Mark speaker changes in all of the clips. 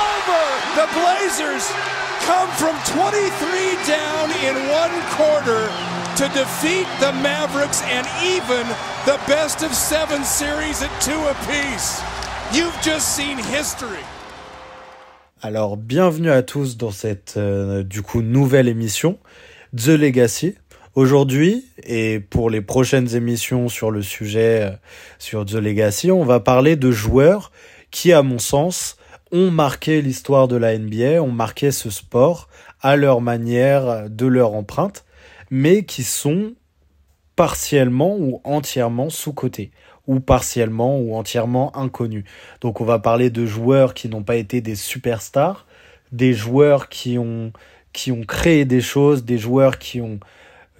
Speaker 1: over. The Blazers come from 23 down in one quarter to defeat the Mavericks and even the best of seven series at two apiece. You've just seen history.
Speaker 2: Alors, bienvenue à tous dans cette euh, du coup nouvelle émission The Legacy. Aujourd'hui et pour les prochaines émissions sur le sujet euh, sur The Legacy, on va parler de joueurs qui, à mon sens, ont marqué l'histoire de la NBA, ont marqué ce sport à leur manière, de leur empreinte, mais qui sont partiellement ou entièrement sous-cotés ou partiellement ou entièrement inconnus. Donc on va parler de joueurs qui n'ont pas été des superstars, des joueurs qui ont qui ont créé des choses, des joueurs qui ont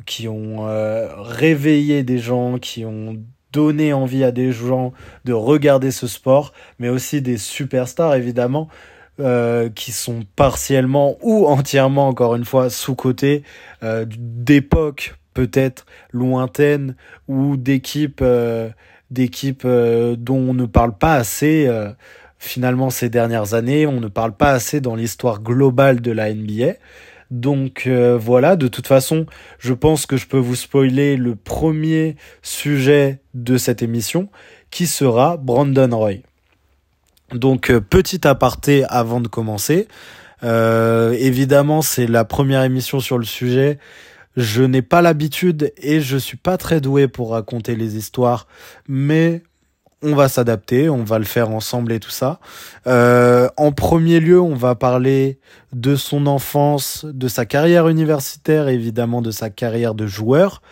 Speaker 2: qui ont euh, réveillé des gens, qui ont donné envie à des gens de regarder ce sport, mais aussi des superstars évidemment euh, qui sont partiellement ou entièrement encore une fois sous-cotés euh, d'époques peut-être lointaines ou d'équipes d'équipes euh, dont on ne parle pas assez euh, finalement ces dernières années, on ne parle pas assez dans l'histoire globale de la NBA. Donc euh, voilà, de toute façon, je pense que je peux vous spoiler le premier sujet de cette émission qui sera Brandon Roy. Donc petit aparté avant de commencer. évidemment, c'est la première émission sur le sujet. Je n'ai pas l'habitude et je suis pas très doué pour raconter les histoires, mais on va s'adapter, on va le faire ensemble et tout ça. Euh, en premier lieu, on va parler de son enfance, de sa carrière universitaire, évidemment de sa carrière de joueur.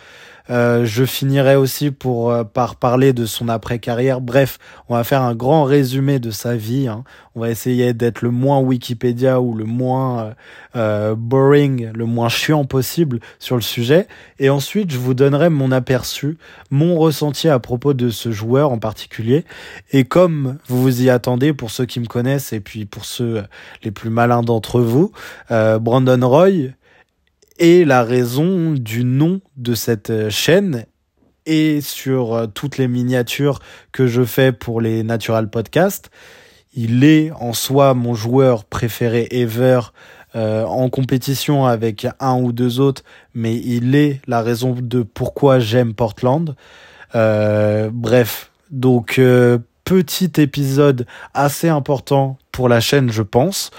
Speaker 2: Euh, je finirai aussi pour euh, par parler de son après-carrière. Bref, on va faire un grand résumé de sa vie. Hein. On va essayer d'être le moins Wikipédia ou le moins euh, euh, boring, le moins chiant possible sur le sujet. Et ensuite, je vous donnerai mon aperçu, mon ressenti à propos de ce joueur en particulier. Et comme vous vous y attendez, pour ceux qui me connaissent et puis pour ceux les plus malins d'entre vous, Brandon Roy et la raison du nom de cette euh, chaîne et sur euh, toutes les miniatures que je fais pour les Natural Podcasts. Il est en soi mon joueur préféré ever euh, en compétition avec un ou deux autres, mais il est la raison de pourquoi j'aime Portland. bref, donc petit épisode assez important pour la chaîne, je pense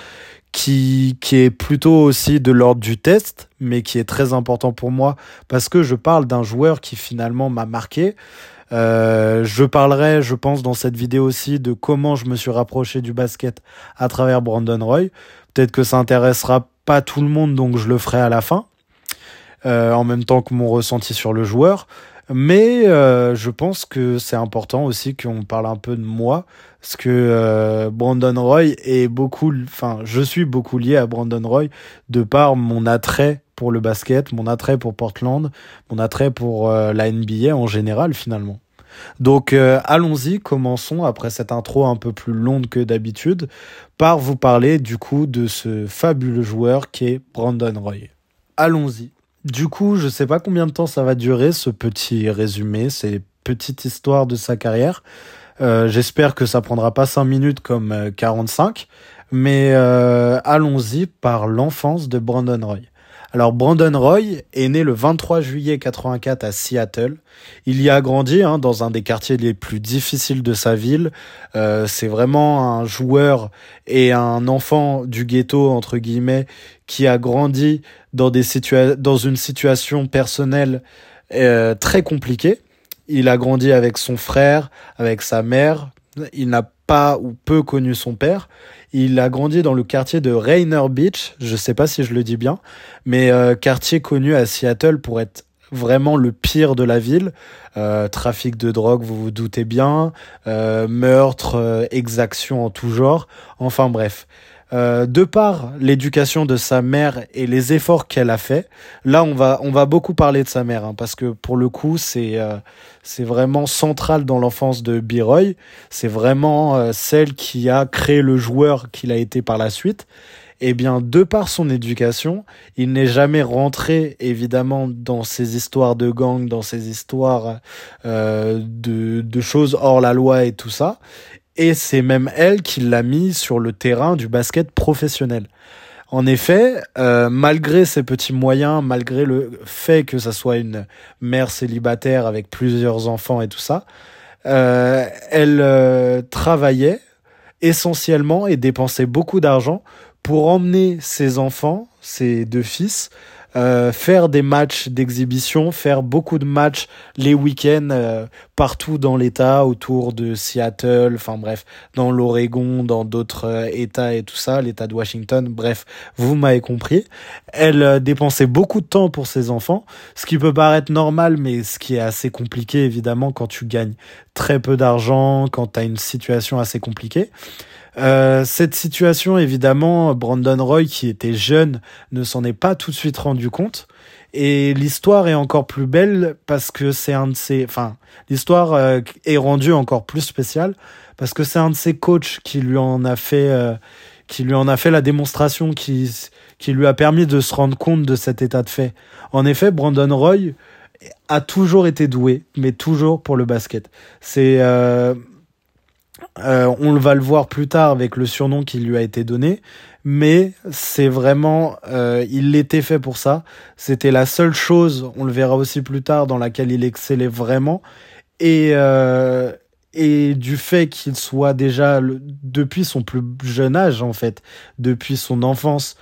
Speaker 2: qui, qui est plutôt aussi de l'ordre du test, mais qui est très important pour moi parce que je parle d'un joueur qui finalement m'a marqué. Euh, je parlerai, je pense, dans cette vidéo aussi de comment je me suis rapproché du basket à travers Brandon Roy. Peut-être que ça intéressera pas tout le monde, donc je le ferai à la fin, euh, en même temps que mon ressenti sur le joueur. Mais euh, je pense que c'est important aussi qu'on parle un peu de moi, parce que euh, Brandon Roy est beaucoup, enfin, je suis beaucoup lié à Brandon Roy de par mon attrait pour le basket, mon attrait pour Portland, mon attrait pour euh, la NBA en général finalement. Donc allons-y, commençons après cette intro un peu plus longue que d'habitude par vous parler du coup de ce fabuleux joueur qui est Brandon Roy. Allons-y. Du coup, je sais pas combien de temps ça va durer ce petit résumé, ces petites histoires de sa carrière. Euh, J'espère que ça prendra pas 5 minutes comme 45, euh, mais euh, allons-y par l'enfance de Brandon Roy. Alors Brandon Roy est né le 23 juillet 84 à Seattle. Il y a grandi hein, dans un des quartiers les plus difficiles de sa ville. C'est vraiment un joueur et un enfant du ghetto entre guillemets qui a grandi dans des dans une situation personnelle très compliquée. Il a grandi avec son frère, avec sa mère. Il n'a pas ou peu connu son père. Il a grandi dans le quartier de Rainer Beach, je sais pas si je le dis bien, mais euh, quartier connu à Seattle pour être vraiment le pire de la ville. Euh, trafic de drogue, vous vous doutez bien, euh, meurtre, euh, exaction en tout genre. Enfin bref. Euh, de par l'éducation de sa mère et les efforts qu'elle a fait, là on va on va beaucoup parler de sa mère hein, parce que pour le coup c'est euh, c'est vraiment central dans l'enfance de Biroy. C'est vraiment euh, celle qui a créé le joueur qu'il a été par la suite. Eh bien, de par son éducation, il n'est jamais rentré évidemment dans ces histoires de gang, dans ces histoires de, de choses hors la loi et tout ça. Et c'est même elle qui l'a mis sur le terrain du basket professionnel. En effet, euh, malgré ses petits moyens, malgré le fait que ça soit une mère célibataire avec plusieurs enfants et tout ça, euh, elle euh, travaillait essentiellement et dépensait beaucoup d'argent pour emmener ses enfants, ses deux fils, euh, faire des matchs d'exhibition, faire beaucoup de matchs les week-ends euh, partout dans l'État, autour de Seattle, enfin bref, dans l'Oregon, dans d'autres euh, États et tout ça, l'État de Washington, bref, vous m'avez compris. Elle dépensait beaucoup de temps pour ses enfants, ce qui peut paraître normal, mais ce qui est assez compliqué évidemment quand tu gagnes très peu d'argent, quand tu as une situation assez compliquée. Euh, cette situation, évidemment, Brandon Roy, qui était jeune, ne s'en est pas tout de suite rendu compte. Et l'histoire est encore plus belle parce que c'est un de ses, enfin, l'histoire euh, est rendue encore plus spéciale parce que c'est un de ses coachs qui lui en a fait, euh, qui lui en a fait la démonstration, qui, qui lui a permis de se rendre compte de cet état de fait. En effet, Brandon Roy a toujours été doué, mais toujours pour le basket. C'est euh, on va le voir plus tard avec le surnom qui lui a été donné, mais c'est vraiment, euh, il l'était fait pour ça. C'était la seule chose, on le verra aussi plus tard, dans laquelle il excellait vraiment. Et, euh, et du fait qu'il soit déjà, depuis son plus jeune âge en fait, depuis son enfance,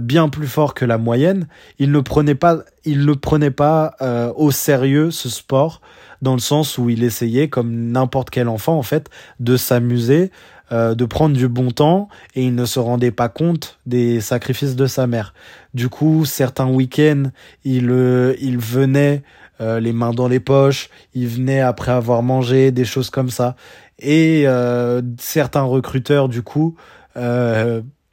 Speaker 2: bien plus fort que la moyenne, il ne prenait pas, il ne prenait pas au sérieux ce sport dans le sens où il essayait, comme n'importe quel enfant en fait, de s'amuser, euh, de prendre du bon temps, et il ne se rendait pas compte des sacrifices de sa mère. Du coup, certains week-ends, il, euh, il venait euh, les mains dans les poches, il venait après avoir mangé, des choses comme ça. Et certains recruteurs, du coup,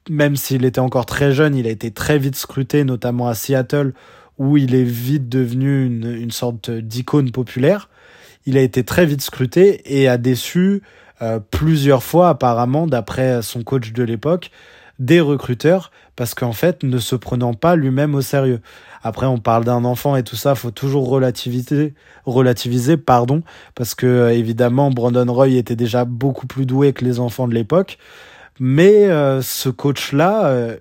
Speaker 2: même s'il était encore très jeune, il a été très vite scruté, notamment à Seattle, où il est vite devenu une, une sorte d'icône populaire il a été très vite scruté et a déçu euh, plusieurs fois apparemment, d'après son coach de l'époque, des recruteurs parce qu'en fait, ne se prenant pas lui-même au sérieux. Après, on parle d'un enfant et tout ça, faut toujours relativiser, relativiser, pardon, parce que euh, évidemment, Brandon Roy était déjà beaucoup plus doué que les enfants de l'époque. Mais euh, ce coach-là,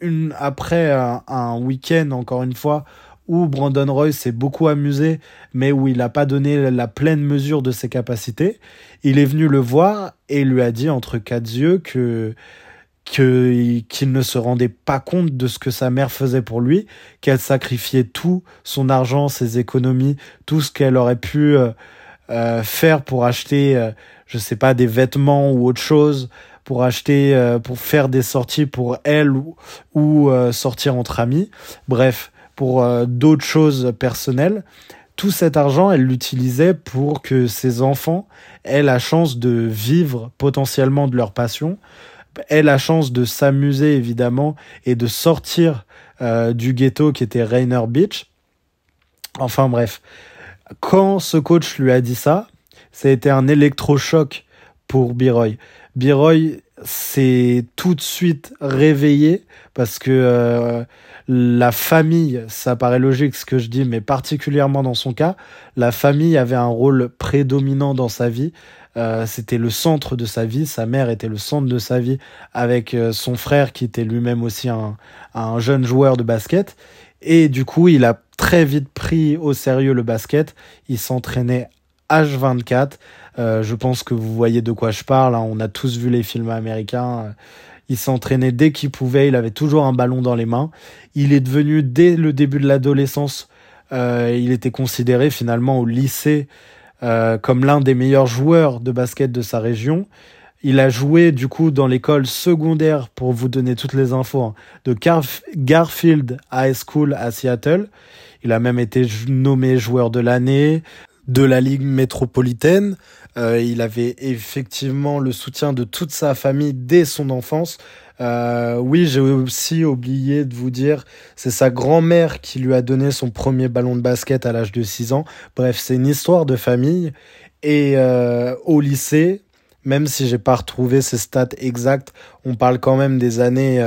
Speaker 2: une, après un, un week-end, encore une fois, où Brandon Roy s'est beaucoup amusé, mais où il n'a pas donné la pleine mesure de ses capacités. Il est venu le voir et lui a dit entre quatre yeux que qu'il ne se rendait pas compte de ce que sa mère faisait pour lui, qu'elle sacrifiait tout son argent, ses économies, tout ce qu'elle aurait pu euh, euh, faire pour acheter, euh, je sais pas, des vêtements ou autre chose, pour acheter, pour faire des sorties pour elle ou, ou sortir entre amis. Bref, pour euh, d'autres choses personnelles. Tout cet argent, elle l'utilisait pour que ses enfants aient la chance de vivre potentiellement de leur passion, aient la chance de s'amuser évidemment et de sortir euh, du ghetto qui était Rainer Beach. Enfin bref, quand ce coach lui a dit ça, ça a été un électrochoc pour Biroy. Biroy s'est tout de suite réveillé parce que euh, la famille, ça paraît logique ce que je dis, mais particulièrement dans son cas, la famille avait un rôle prédominant dans sa vie. Euh, c'était le centre de sa vie, sa mère était le centre de sa vie avec euh, son frère qui était lui-même aussi un, un jeune joueur de basket. Et du coup, il a très vite pris au sérieux le basket. Il s'entraînait H24. Euh, je pense que vous voyez de quoi je parle. Hein. On a tous vu les films américains. Il s'entraînait dès qu'il pouvait, il avait toujours un ballon dans les mains. Il est devenu, dès le début de l'adolescence, euh, il était considéré finalement au lycée euh, comme l'un des meilleurs joueurs de basket de sa région. Il a joué du coup dans l'école secondaire, pour vous donner toutes les infos, hein, de Garfield High School à Seattle. Il a même été nommé joueur de l'année de la Ligue métropolitaine. Euh, il avait effectivement le soutien de toute sa famille dès son enfance. Euh, oui, j'ai aussi oublié de vous dire, c'est sa grand-mère qui lui a donné son premier ballon de basket à l'âge de 6 ans. Bref, c'est une histoire de famille. Et euh, au lycée, même si j'ai pas retrouvé ses stats exactes, on parle quand même des années,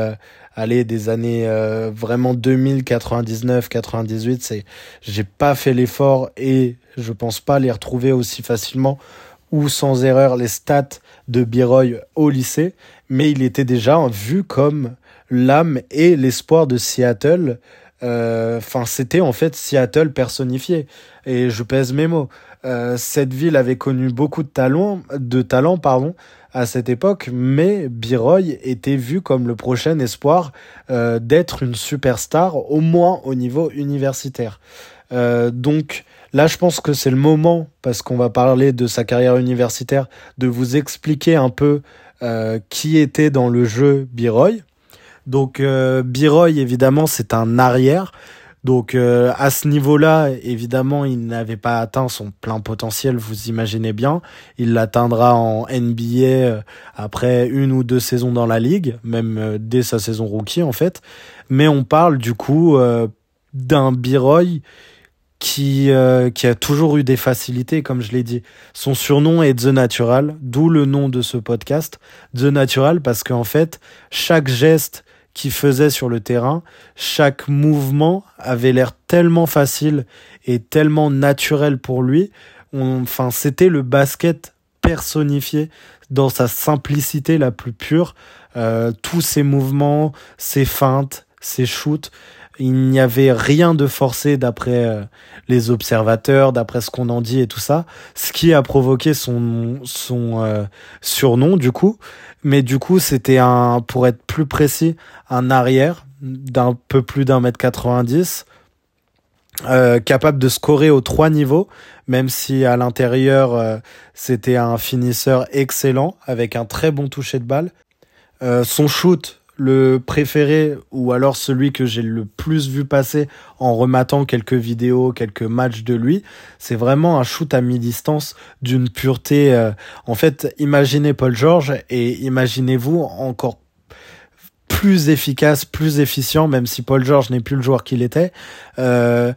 Speaker 2: allez, des années vraiment 2000, 99, 98. C'est, j'ai pas fait l'effort et je pense pas les retrouver aussi facilement ou sans erreur les stats de Biroy au lycée, mais il était déjà vu comme l'âme et l'espoir de Seattle. Euh, enfin, c'était en fait Seattle personnifié. Et je pèse mes mots. Euh, cette ville avait connu beaucoup de talent, de talent pardon, à cette époque, mais Biroy était vu comme le prochain espoir euh, d'être une superstar, au moins au niveau universitaire. donc là, je pense que c'est le moment, parce qu'on va parler de sa carrière universitaire, de vous expliquer un peu qui était dans le jeu Biroy. Donc euh, Biroy, évidemment, c'est un arrière. Donc euh, à ce niveau-là, évidemment, il n'avait pas atteint son plein potentiel, vous imaginez bien. Il l'atteindra en NBA euh, après une ou deux saisons dans la ligue, même euh, dès sa saison rookie en fait. Mais on parle du coup d'un Biroy qui, qui a toujours eu des facilités, comme je l'ai dit. Son surnom est The Natural, d'où le nom de ce podcast, The Natural, parce qu'en fait, chaque geste qu'il faisait sur le terrain, chaque mouvement avait l'air tellement facile et tellement naturel pour lui. enfin, c'était le basket personnifié dans sa simplicité la plus pure. Euh, tous ses mouvements, ses feintes, ses shoots, il n'y avait rien de forcé d'après euh, les observateurs, d'après ce qu'on en dit et tout ça, ce qui a provoqué son, son euh, surnom du coup. Mais du coup, c'était un, pour être plus précis, un arrière d'un peu plus d'un mètre 90, euh, capable de scorer aux trois niveaux, même si à l'intérieur c'était un finisseur excellent avec un très bon toucher de balle. son shoot le préféré ou alors celui que j'ai le plus vu passer en rematant quelques vidéos, quelques matchs de lui, c'est vraiment un shoot à mi-distance d'une pureté. Euh, en fait, imaginez Paul George et imaginez-vous encore plus efficace, plus efficient, même si Paul George n'est plus le joueur qu'il était. Euh,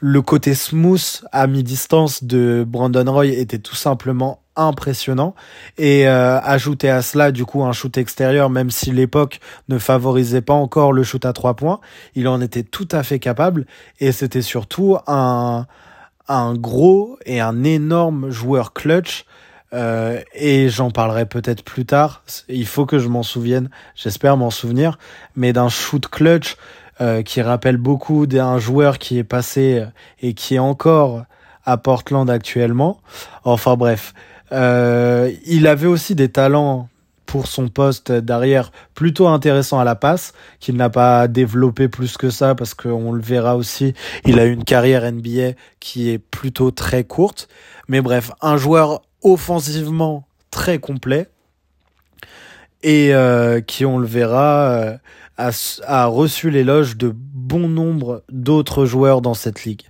Speaker 2: le côté smooth à mi-distance de Brandon Roy était tout simplement impressionnant. Et euh, ajouter à cela du coup un shoot extérieur même si l'époque ne favorisait pas encore le shoot à trois points il en était tout à fait capable. Et c'était surtout un un gros et un énorme joueur clutch. Euh, et j'en parlerai peut-être plus tard. Il faut que je m'en souvienne. J'espère m'en souvenir. Mais d'un shoot clutch euh, qui rappelle beaucoup d'un joueur qui est passé et qui est encore à Portland actuellement. Enfin bref, euh, il avait aussi des talents pour son poste d'arrière plutôt intéressant à la passe, qu'il n'a pas développé plus que ça parce qu'on le verra aussi, il a une carrière NBA qui est plutôt très courte. Mais bref, un joueur offensivement très complet et euh, qui, on le verra, euh, a, reçu l'éloge de bon nombre d'autres joueurs dans cette ligue.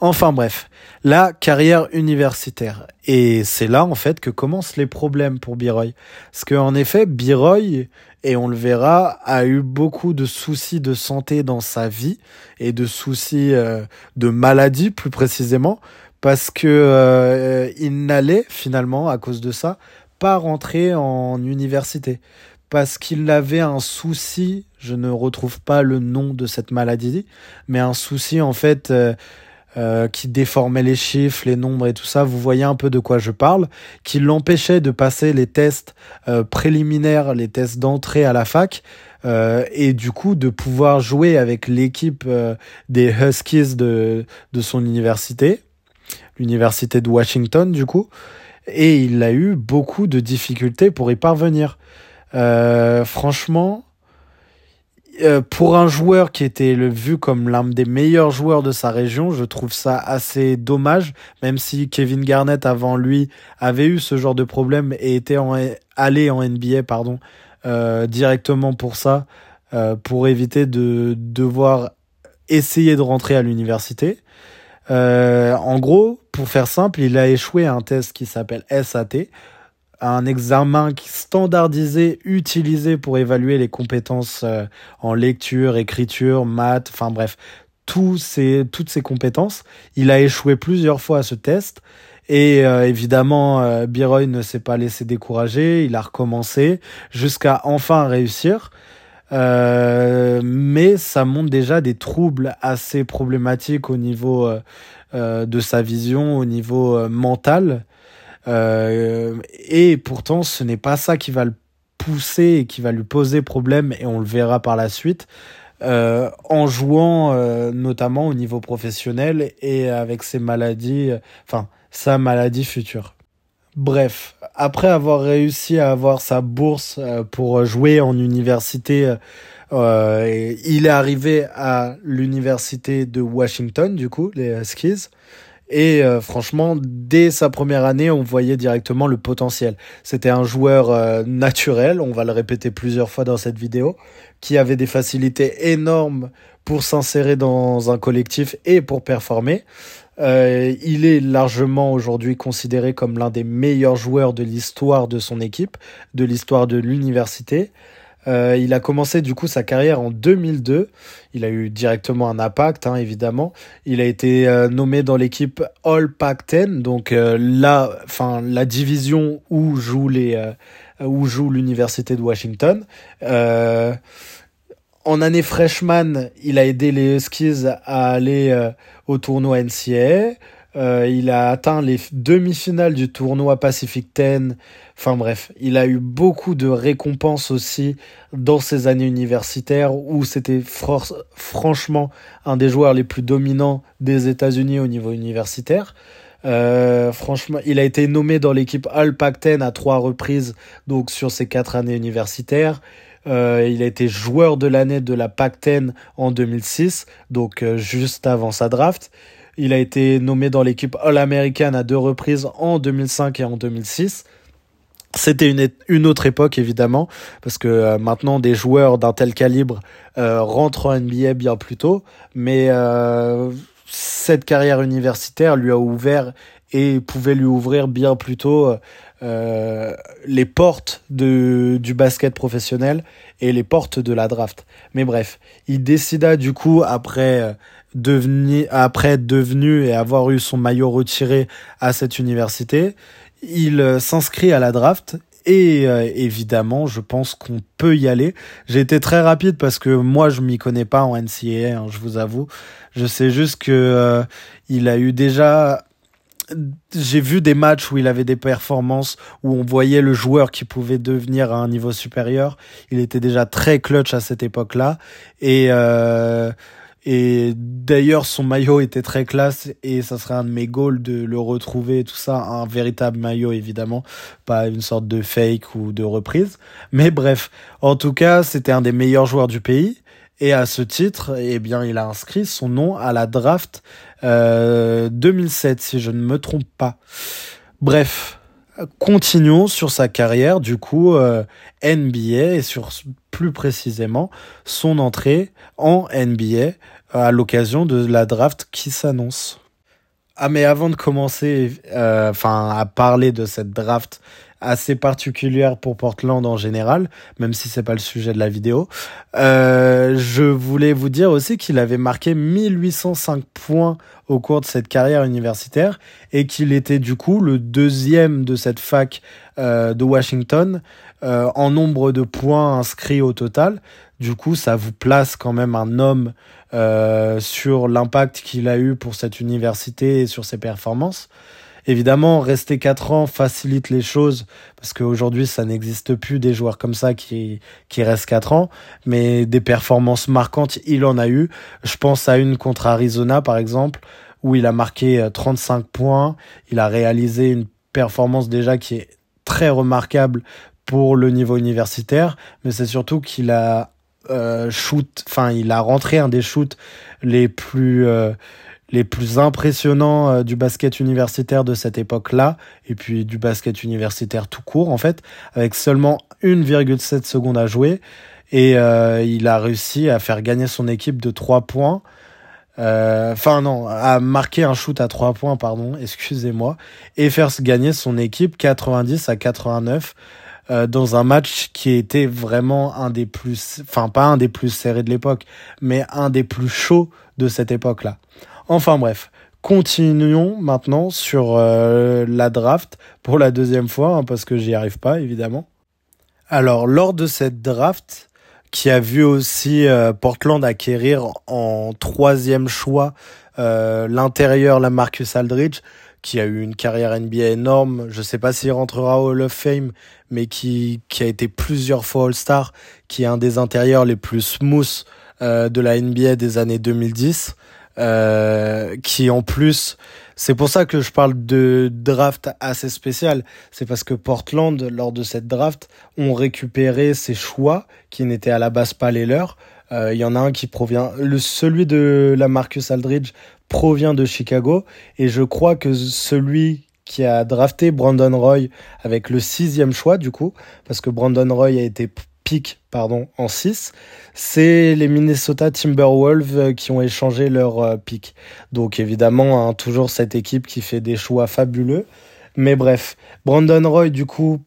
Speaker 2: Enfin bref, la carrière universitaire. Et c'est là en fait que commencent les problèmes pour Biroy. Parce qu'en effet, Biroy, et on le verra, a eu beaucoup de soucis de santé dans sa vie et de soucis euh, de maladie plus précisément, parce que euh, il n'allait finalement à cause de ça pas rentrer en université parce qu'il avait un souci, je ne retrouve pas le nom de cette maladie, mais un souci en fait euh, euh, qui déformait les chiffres, les nombres et tout ça, vous voyez un peu de quoi je parle, qui l'empêchait de passer les tests euh, préliminaires, les tests d'entrée à la fac, et du coup de pouvoir jouer avec l'équipe des Huskies de, de son université, l'université de Washington du coup, et il a eu beaucoup de difficultés pour y parvenir. Euh, franchement, euh, pour un joueur qui était vu comme l'un des meilleurs joueurs de sa région, je trouve ça assez dommage, même si Kevin Garnett avant lui avait eu ce genre de problème et était allé en NBA pardon euh, directement pour ça, euh, pour éviter de devoir essayer de rentrer à l'université. En gros, pour faire simple, il a échoué à un test qui s'appelle SAT, un examen standardisé utilisé pour évaluer les compétences euh, en lecture, écriture, maths, enfin bref, tous ces, toutes ces compétences. Il a échoué plusieurs fois à ce test. Et euh, évidemment, euh, Biroy ne s'est pas laissé décourager, il a recommencé jusqu'à enfin réussir. Euh, mais ça montre déjà des troubles assez problématiques au niveau de sa vision, au niveau mental. Et pourtant, ce n'est pas ça qui va le pousser et qui va lui poser problème, et on le verra par la suite. Euh, en jouant euh, notamment au niveau professionnel et avec ses maladies, enfin sa maladie future. Bref, après avoir réussi à avoir sa bourse euh, pour jouer en université, il est arrivé à l'université de Washington, du coup, les Huskies. Et franchement, dès sa première année, on voyait directement le potentiel. C'était un joueur naturel, on va le répéter plusieurs fois dans cette vidéo, qui avait des facilités énormes pour s'insérer dans un collectif et pour performer. Euh, il est largement aujourd'hui considéré comme l'un des meilleurs joueurs de l'histoire de son équipe, de l'histoire de l'université. Euh, il a commencé du coup sa carrière en 2002. Il a eu directement un impact, hein, évidemment. Il a été euh, nommé dans l'équipe All Pac-10, donc euh, la, division où joue où joue l'université de Washington. En année freshman, il a aidé les Huskies à aller au tournoi NCAA. Euh, il a atteint les demi-finales du tournoi Pacific 10. Enfin bref, il a eu beaucoup de récompenses aussi dans ses années universitaires où c'était franchement un des joueurs les plus dominants des États-Unis au niveau universitaire. Euh, franchement, il a été nommé dans l'équipe All Pac-10 à trois reprises, donc sur ses quatre années universitaires. Euh, il a été joueur de l'année de la Pac-10 en 2006, donc juste avant sa draft. Il a été nommé dans l'équipe All-American à deux reprises en 2005 et en 2006. C'était une, autre époque évidemment, parce que maintenant des joueurs d'un tel calibre rentrent en NBA bien plus tôt, mais cette carrière universitaire lui a ouvert et pouvait lui ouvrir bien plus tôt euh, les portes du basket professionnel et les portes de la draft. Mais bref, il décida du coup après devenir après être devenu et avoir eu son maillot retiré à cette université, il euh, s'inscrit à la draft et euh, évidemment, je pense qu'on peut y aller. J'ai été très rapide parce que moi, je m'y connais pas en NCAA, hein, je vous avoue. Je sais juste que euh, il a eu déjà j'ai vu des matchs où il avait des performances où on voyait le joueur qui pouvait devenir à un niveau supérieur. Il était déjà très clutch à cette époque-là et euh, et d'ailleurs, son maillot était très classe et ça serait un de mes goals de le retrouver, tout ça, un véritable maillot évidemment, pas une sorte de fake ou de reprise. Mais bref, en tout cas, c'était un des meilleurs joueurs du pays. Et à ce titre, eh bien, il a inscrit son nom à la draft euh, 2007, si je ne me trompe pas. Bref, continuons sur sa carrière, du coup, euh, NBA et sur plus précisément son entrée en NBA à l'occasion de la draft qui s'annonce. Ah mais avant de commencer, euh, enfin à parler de cette draft assez particulière pour Portland en général, même si c'est pas le sujet de la vidéo, euh, je voulais vous dire aussi qu'il avait marqué 1805 points au cours de cette carrière universitaire et qu'il était du coup le deuxième de cette fac euh, de Washington en nombre de points inscrits au total. Du coup, ça vous place quand même un homme euh, sur l'impact qu'il a eu pour cette université et sur ses performances. Évidemment, rester 4 ans facilite les choses parce qu'aujourd'hui, ça n'existe plus des joueurs comme ça qui, qui restent 4 ans, mais des performances marquantes, il en a eu. Je pense à une contre Arizona, par exemple, où il a marqué 35 euh, points. Il a réalisé une performance déjà qui est très remarquable pour le niveau universitaire, mais c'est surtout qu'il a euh, shoot, enfin il a rentré un des shoots les plus euh, les plus impressionnants euh, du basket universitaire de cette époque-là, et puis du basket universitaire tout court en fait, avec seulement 1,7 secondes à jouer, et il a réussi à faire gagner son équipe de 3 points. Enfin non, à marquer un shoot à 3 points, pardon, excusez-moi, et faire gagner son équipe 90 à 89 euh, dans un match qui était vraiment un des plus, enfin pas un des plus serrés de l'époque, mais un des plus chauds de cette époque-là. Enfin bref, continuons maintenant sur euh, la draft pour la deuxième fois, hein, parce que j'y arrive pas évidemment. Alors lors de cette draft, qui a vu aussi euh, Portland acquérir en troisième choix l'intérieur la Marcus Aldridge, qui a eu une carrière NBA énorme. Je sais pas s'il rentrera au Hall of Fame, mais qui, qui a été plusieurs fois All-Star, qui est un des intérieurs les plus smooth euh, de la NBA des années 2010, euh, qui en plus, c'est pour ça que je parle de draft assez spécial, c'est parce que Portland, lors de cette draft, ont récupéré ses choix qui n'étaient à la base pas les leurs. Euh, il y en a un qui provient, le celui de la Marcus Aldridge provient de Chicago et je crois que celui qui a drafté Brandon Roy avec le sixième choix du coup, parce que Brandon Roy a été pick pardon en 6, c'est les Minnesota Timberwolves euh, qui ont échangé leur euh, pick. Donc évidemment, hein, toujours cette équipe qui fait des choix fabuleux. Mais bref, Brandon Roy du coup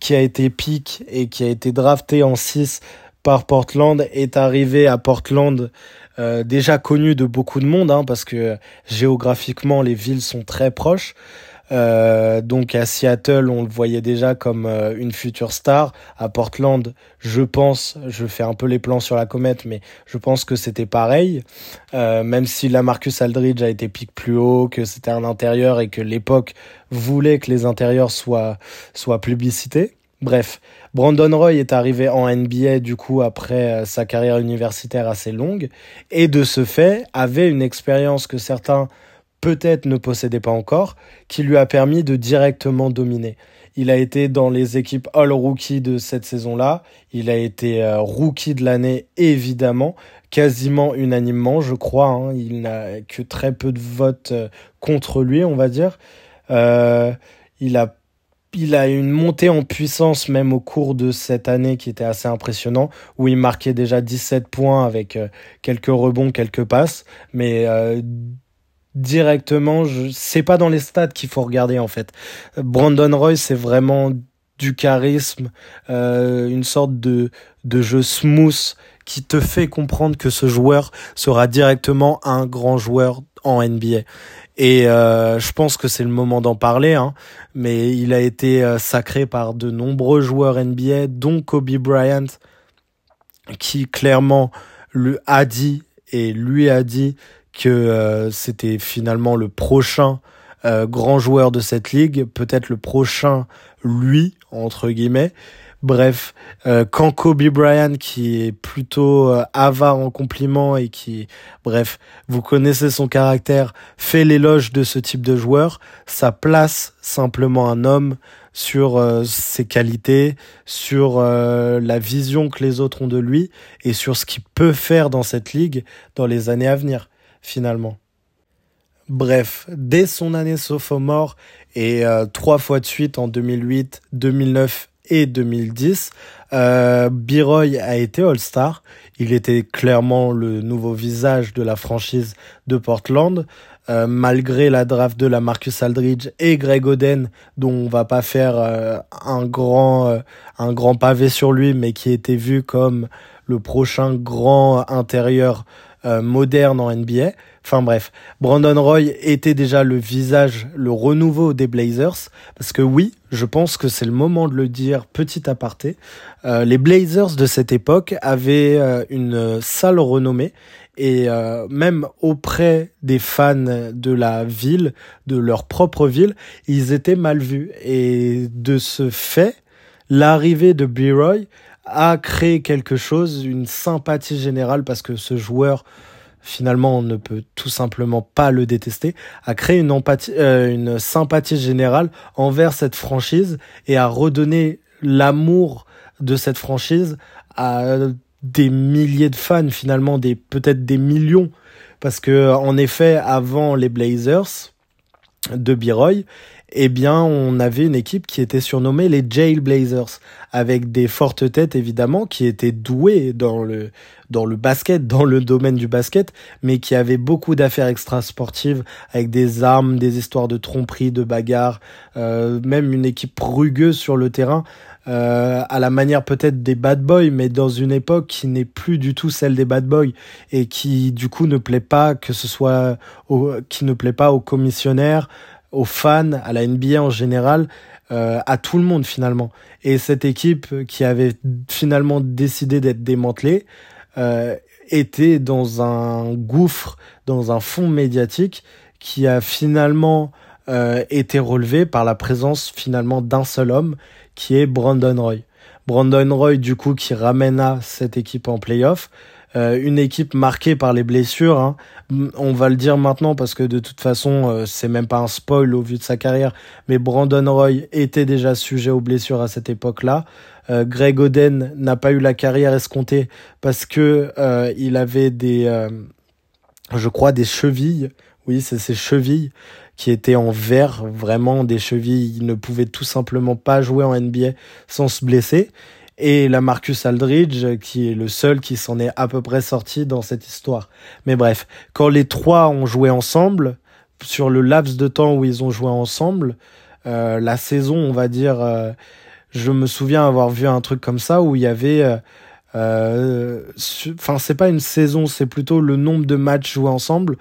Speaker 2: qui a été pick et qui a été drafté en 6 par Portland est arrivé à Portland euh, déjà connu de beaucoup de monde hein, parce que géographiquement les villes sont très proches. Euh, donc à Seattle, on le voyait déjà comme euh, une future star. À Portland, je pense, je fais un peu les plans sur la comète, mais je pense que c'était pareil. Euh, même si la Marcus Aldridge a été pique plus haut, que c'était un intérieur et que l'époque voulait que les intérieurs soient soient publicités. Bref, Brandon Roy est arrivé en NBA du coup après euh, sa carrière universitaire assez longue et de ce fait avait une expérience que certains peut-être ne possédaient pas encore qui lui a permis de directement dominer. Il a été dans les équipes All Rookie de cette saison-là. Il a été euh, rookie de l'année évidemment, quasiment unanimement, je crois. Hein. Il n'a que très peu de votes euh, contre lui, on va dire. il a il a une montée en puissance même au cours de cette année qui était assez impressionnant, où il marquait déjà 17 points avec euh, quelques rebonds, quelques passes, mais euh, directement, je c'est pas dans les stats qu'il faut regarder en fait. Brandon Roy, c'est vraiment du charisme, euh, une sorte de, de jeu smooth qui te fait comprendre que ce joueur sera directement un grand joueur en NBA. Et euh, je pense que c'est le moment d'en parler, hein, mais il a été euh, sacré par de nombreux joueurs NBA, dont Kobe Bryant, qui clairement lui a dit et lui a dit que euh, c'était finalement le prochain grand joueur de cette ligue, peut-être le prochain lui entre guillemets. Bref, euh, quand Kobe Bryant, qui est plutôt euh, avare en compliments et qui, bref, vous connaissez son caractère, fait l'éloge de ce type de joueur, ça place simplement un homme sur euh, ses qualités, sur la vision que les autres ont de lui et sur ce qu'il peut faire dans cette ligue dans les années à venir, finalement. Bref, dès son année sophomore et trois fois de suite en 2008, 2009 et 2010. Euh, a été All-Star. Il était clairement le nouveau visage de la franchise de Portland. Euh, malgré la draft de la Marcus Aldridge et Greg Oden, dont on va pas faire euh, un grand euh, un grand pavé sur lui, mais qui était vu comme le prochain grand intérieur moderne en NBA. Enfin bref, Brandon Roy était déjà le visage, le renouveau des Blazers, parce que oui, je pense que c'est le moment de le dire petit aparté. Euh, les Blazers de cette époque avaient euh, une sale renommée et euh, même auprès des fans de la ville, de leur propre ville, ils étaient mal vus. Et de ce fait, l'arrivée de B-Roy a créé quelque chose, une sympathie générale parce que ce joueur finalement on ne peut tout simplement pas le détester, a créé euh, une sympathie générale envers cette franchise et a redonné l'amour de cette franchise à des milliers de fans finalement, des peut-être des millions, parce que en effet avant les Blazers de Biroy, eh bien, on avait une équipe qui était surnommée les Jailblazers, avec des fortes têtes évidemment, qui étaient douées dans le dans le basket, dans le domaine du basket, mais qui avaient beaucoup d'affaires extrasportives, avec des armes, des histoires de tromperie, de bagarres, euh, même une équipe rugueuse sur le terrain, euh, à la manière peut-être des bad boys, mais dans une époque qui n'est plus du tout celle des bad boys et qui du coup ne plaît pas que ce soit qui ne plaît pas aux commissionnaires, aux fans, à la NBA en général, euh, à tout le monde finalement. Et cette équipe qui avait finalement décidé d'être démantelée euh, était dans un gouffre, dans un fond médiatique qui a finalement euh, était relevé par la présence finalement d'un seul homme, qui est Brandon Roy. Brandon Roy, du coup, qui ramena cette équipe en playoff. Euh, une équipe marquée par les blessures. Hein. On va le dire maintenant parce que de toute façon, euh, c'est même pas un spoil au vu de sa carrière. Mais Brandon Roy était déjà sujet aux blessures à cette époque-là. Euh, Greg Oden n'a pas eu la carrière escomptée parce que il avait des, je crois, des chevilles. Oui, c'est ses chevilles qui étaient en verre, vraiment des chevilles. Il ne pouvait tout simplement pas jouer en NBA sans se blesser et la Marcus Aldridge, qui est le seul qui s'en est à peu près sorti dans cette histoire. Mais bref, quand les trois ont joué ensemble, sur le laps de temps où ils ont joué ensemble, euh, la saison, on va dire, euh, je me souviens avoir vu un truc comme ça où il y avait, euh, euh enfin c'est pas une saison, c'est plutôt le nombre de matchs joués ensemble.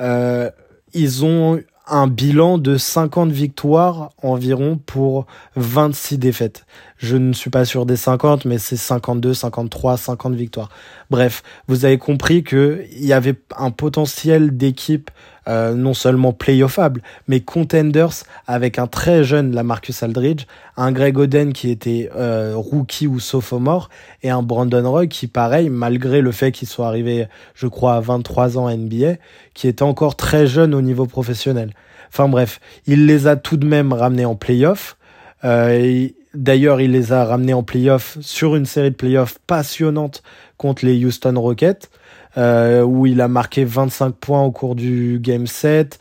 Speaker 2: Euh, ils ont un bilan de 50 victoires environ pour 26 défaites. Je ne suis pas sûr des 50, mais c'est 52, 53, 50 victoires. Bref, vous avez compris qu'il y avait un potentiel d'équipe euh, non seulement playoffable, mais contenders avec un très jeune Lamarcus Aldridge, un Greg Oden qui était euh, rookie ou sophomore, et un Brandon Roy qui, pareil, malgré le fait qu'il soit arrivé, je crois, à 23 ans NBA, qui était encore très jeune au niveau professionnel. Enfin bref, il les a tout de même ramenés en playoff. Euh, D'ailleurs, il les a ramenés en playoff sur une série de playoffs passionnante contre les Houston Rockets, euh, où il a marqué 25 points au cours du Game 7.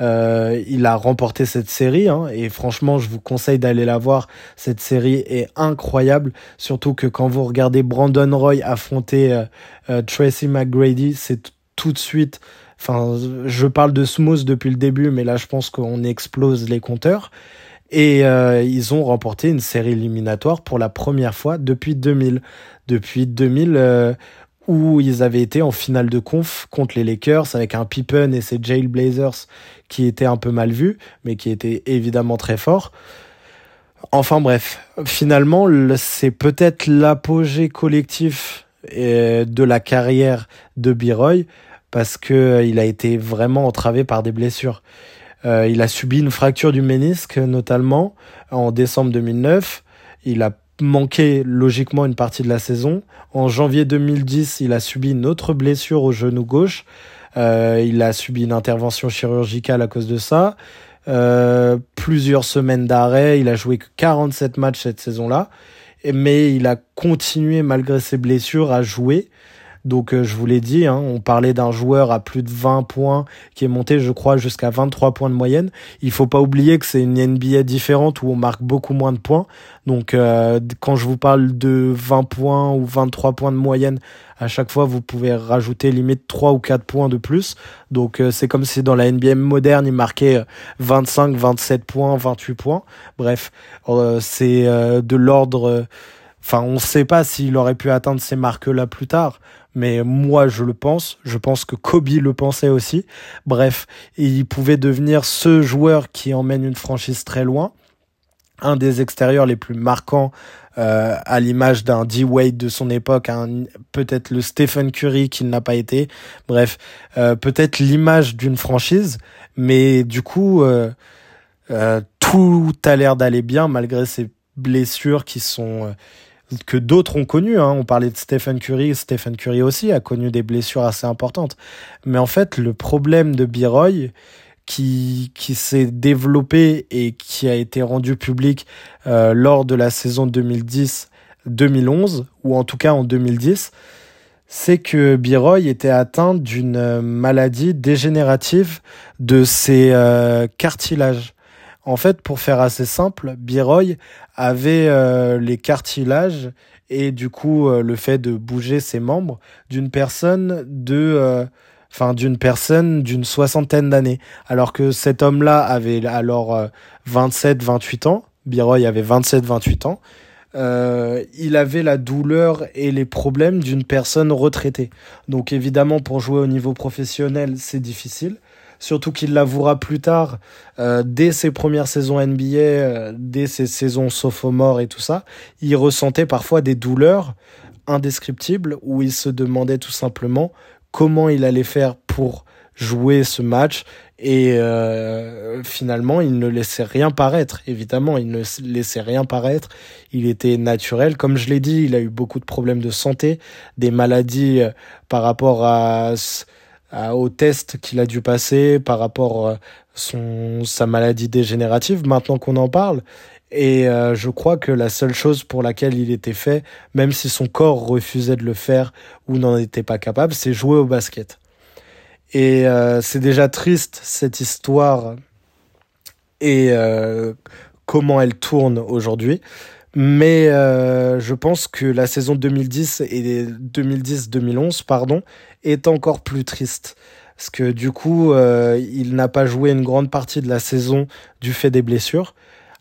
Speaker 2: Euh, il a remporté cette série hein, et franchement, je vous conseille d'aller la voir. Cette série est incroyable, surtout que quand vous regardez Brandon Roy affronter euh, euh Tracy McGrady, c'est tout de suite. Enfin, je parle de smooth depuis le début, mais là, je pense qu'on explose les compteurs. Et euh, ils ont remporté une série éliminatoire pour la première fois depuis 2000. Depuis 2000, euh, où ils avaient été en finale de conf contre les Lakers avec un Pippen et ses Jailblazers qui étaient un peu mal vus, mais qui étaient évidemment très forts. Enfin bref, finalement, c'est peut-être l'apogée collectif euh, de la carrière de Biroy parce que il a été vraiment entravé par des blessures. Euh, il a subi une fracture du ménisque notamment en décembre 2009. Il a manqué logiquement une partie de la saison. En janvier 2010, il a subi une autre blessure au genou gauche. Euh, il a subi une intervention chirurgicale à cause de ça. Euh, plusieurs semaines d'arrêt. Il a joué que 47 matchs cette saison-là. Mais il a continué malgré ses blessures à jouer. Donc euh, je vous l'ai dit, hein, on parlait d'un joueur à plus de 20 points qui est monté, je crois, jusqu'à 23 points de moyenne. Il faut pas oublier que c'est une NBA différente où on marque beaucoup moins de points. Donc euh, quand je vous parle de 20 points ou 23 points de moyenne, à chaque fois vous pouvez rajouter limite 3 ou 4 points de plus. Donc euh, c'est comme si dans la NBA moderne il marquait 25, 27 points, 28 points. Bref, c'est de l'ordre Enfin, on ne sait pas s'il aurait pu atteindre ces marques-là plus tard, mais moi je le pense. Je pense que Kobe le pensait aussi. Bref, il pouvait devenir ce joueur qui emmène une franchise très loin. Un des extérieurs les plus marquants euh, à l'image d'un D Wade de son époque, peut-être le Stephen Curry qui n'a pas été. Bref, euh, peut-être l'image d'une franchise, mais du coup, euh, tout a l'air d'aller bien malgré ces blessures qui sont que d'autres ont connu. Hein. On parlait de Stephen Curry. Stephen Curry aussi a connu des blessures assez importantes. Mais en fait, le problème de Biroy, qui, qui s'est développé et qui a été rendu public euh, lors de la saison 2010-2011, ou en tout cas en 2010, c'est que Biroy était atteint d'une maladie dégénérative de ses euh, cartilages. En fait, pour faire assez simple, Biroy avait euh, les cartilages et du coup euh, le fait de bouger ses membres d'une personne de euh, enfin d'une personne d'une soixantaine d'années. Alors que cet homme-là avait alors 27 28 ans Biroy avait 27 28 ans il avait la douleur et les problèmes d'une personne retraitée. Donc évidemment pour jouer au niveau professionnel c'est difficile surtout qu'il l'avouera plus tard, euh, dès ses premières saisons NBA, euh, dès ses saisons sophomore et tout ça, il ressentait parfois des douleurs indescriptibles où il se demandait tout simplement comment il allait faire pour jouer ce match et euh, finalement il ne laissait rien paraître. Évidemment il ne laissait rien paraître. Il était naturel. Comme je l'ai dit il a eu beaucoup de problèmes de santé des maladies euh, par rapport à, à au test qu'il a dû passer par rapport à son sa maladie dégénérative maintenant qu'on en parle et euh, je crois que la seule chose pour laquelle il était fait, même si son corps refusait de le faire ou n'en était pas capable, c'est jouer au basket. Et euh, c'est déjà triste cette histoire et euh, comment elle tourne aujourd'hui. Mais je pense que la saison 2010 et 2010-2011, pardon, est encore plus triste. Parce que du coup, il n'a pas joué une grande partie de la saison du fait des blessures.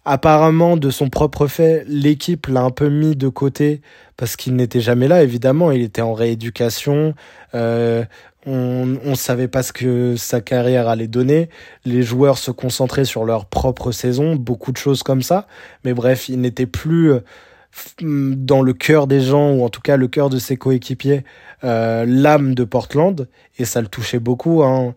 Speaker 2: Apparemment, de son propre fait, l'équipe l'a un peu mis de côté parce qu'il n'était jamais là, évidemment. Il était en rééducation. Euh, on ne savait pas ce que sa carrière allait donner. Les joueurs se concentraient sur leur propre saison, beaucoup de choses comme ça. Mais bref, il n'était plus dans le cœur des gens, ou en tout cas le cœur de ses coéquipiers, euh, l'âme de Portland, et ça le touchait beaucoup. Hein.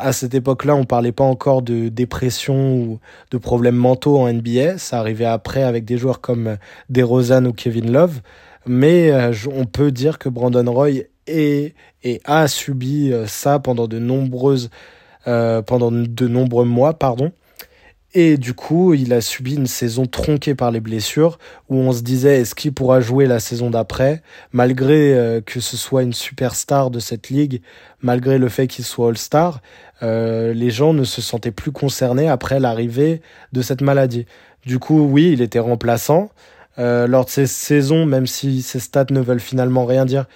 Speaker 2: à cette époque-là, on parlait pas encore de dépression ou de problèmes mentaux en NBA. Ça arrivait après avec des joueurs comme DeRozan ou Kevin Love. Mais euh, on peut dire que Brandon Roy est, et a subi euh, ça pendant de nombreuses pendant de nombreux mois, pardon. Et du coup, il a subi une saison tronquée par les blessures, où on se disait est-ce qu'il pourra jouer la saison d'après, malgré euh, que ce soit une superstar de cette ligue, malgré le fait qu'il soit All-Star, euh, les gens ne se sentaient plus concernés après l'arrivée de cette maladie. Du coup, oui, il était remplaçant. Euh, lors de ces saisons, même si ses stats ne veulent finalement rien dire,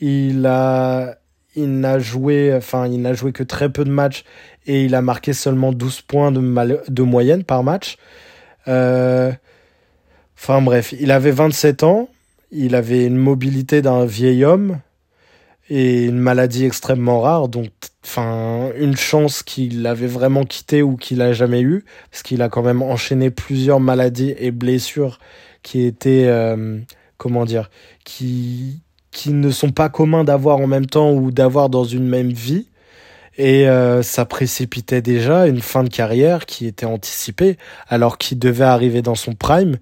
Speaker 2: il a il n'a joué, enfin, il n'a joué que très peu de matchs et il a marqué seulement 12 points de, de moyenne par match. Euh, enfin bref, il avait 27 ans, il avait une mobilité d'un vieil homme et une maladie extrêmement rare, donc une chance qu'il avait vraiment quitté ou qu'il a jamais eu, parce qu'il a quand même enchaîné plusieurs maladies et blessures qui étaient, euh, comment dire, qui qui ne sont pas communs d'avoir en même temps ou d'avoir dans une même vie. Et euh, ça précipitait déjà une fin de carrière qui était anticipée, alors qu'il devait arriver dans son prime.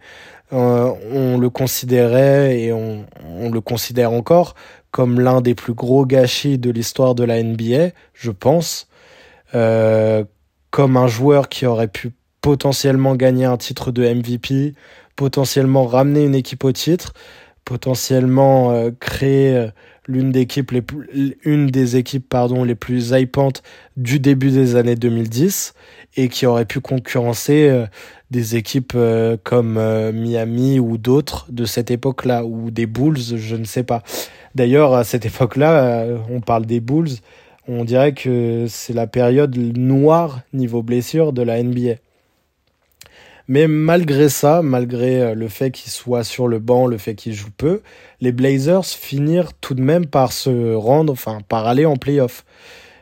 Speaker 2: Euh, on le considérait et on, on le considère encore comme l'un des plus gros gâchis de l'histoire de la NBA, je pense. Euh, comme un joueur qui aurait pu potentiellement gagner un titre de MVP, potentiellement ramener une équipe au titre potentiellement euh, créer euh, l'une des équipes les plus, une des équipes pardon les plus hypantes du début des années 2010 et qui aurait pu concurrencer euh, des équipes comme Miami ou d'autres de cette époque-là ou des Bulls, je ne sais pas. D'ailleurs, à cette époque-là, on parle des Bulls, on dirait que c'est la période noire niveau blessure de la NBA. Mais malgré ça, malgré euh, le fait qu'il soit sur le banc, le fait qu'il joue peu, les Blazers finirent tout de même par se rendre, enfin par aller en playoff.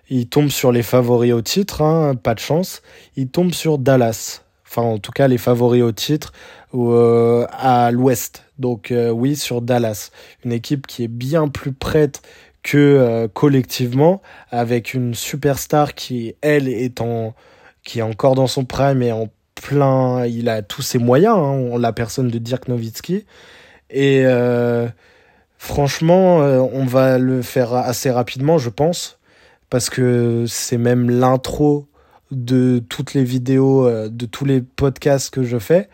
Speaker 2: Ils tombent sur les favoris au titre, hein, pas de chance. Ils tombent sur Dallas. Enfin, en tout cas, les favoris au titre euh, à l'ouest. Donc euh, oui, sur Dallas. Une équipe qui est bien plus prête que collectivement, avec une superstar qui, elle, est en qui est encore dans son prime et en plein, il a tous ses moyens, hein, la personne de Dirk Nowitzki. Et euh, franchement, euh, on va le faire assez rapidement, je pense, parce que c'est même l'intro de toutes les vidéos, euh, de tous les podcasts que je fais.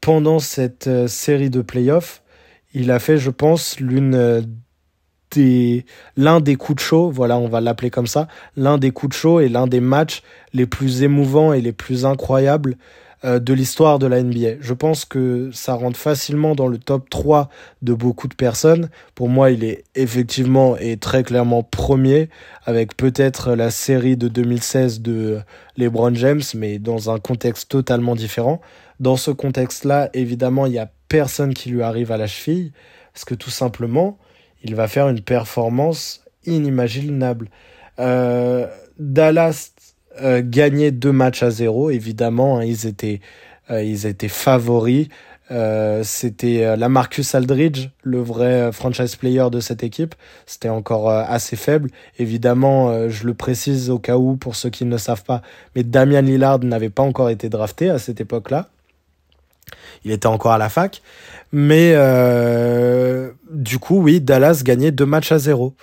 Speaker 2: pendant cette série de playoffs, il a fait, je pense, l'une l'un des coups de chaud, voilà, on va l'appeler comme ça, l'un des coups de chaud et l'un des matchs les plus émouvants et les plus incroyables euh, de l'histoire de la NBA. Je pense que ça rentre facilement dans le top 3 de beaucoup de personnes. Pour moi, il est effectivement et très clairement premier avec peut-être la série de 2016 de LeBron James, mais dans un contexte totalement différent. Dans ce contexte-là, évidemment, il n'y a personne qui lui arrive à la cheville parce que tout simplement, il va faire une performance inimaginable. Euh, Dallas euh, gagnait deux matchs à zéro, évidemment, hein, ils étaient euh, ils étaient favoris. C'était la Marcus Aldridge, le vrai franchise player de cette équipe. C'était encore assez faible. Évidemment, je le précise au cas où, pour ceux qui ne le savent pas, mais Damian Lillard n'avait pas encore été drafté à cette époque-là. Il était encore à la fac. Mais du coup, oui, Dallas gagnait deux matchs à zéro.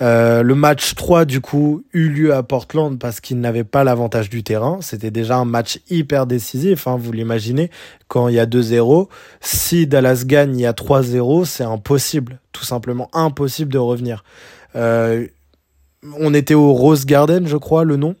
Speaker 2: Euh, le match 3, du coup, eut lieu à Portland parce qu'il n'avait pas l'avantage du terrain. C'était déjà un match hyper décisif, hein, vous l'imaginez. Quand il y a 2-0, si Dallas gagne, il y a 3-0, c'est impossible. Tout simplement impossible de revenir. Euh, on était au Rose Garden, je crois, le nom.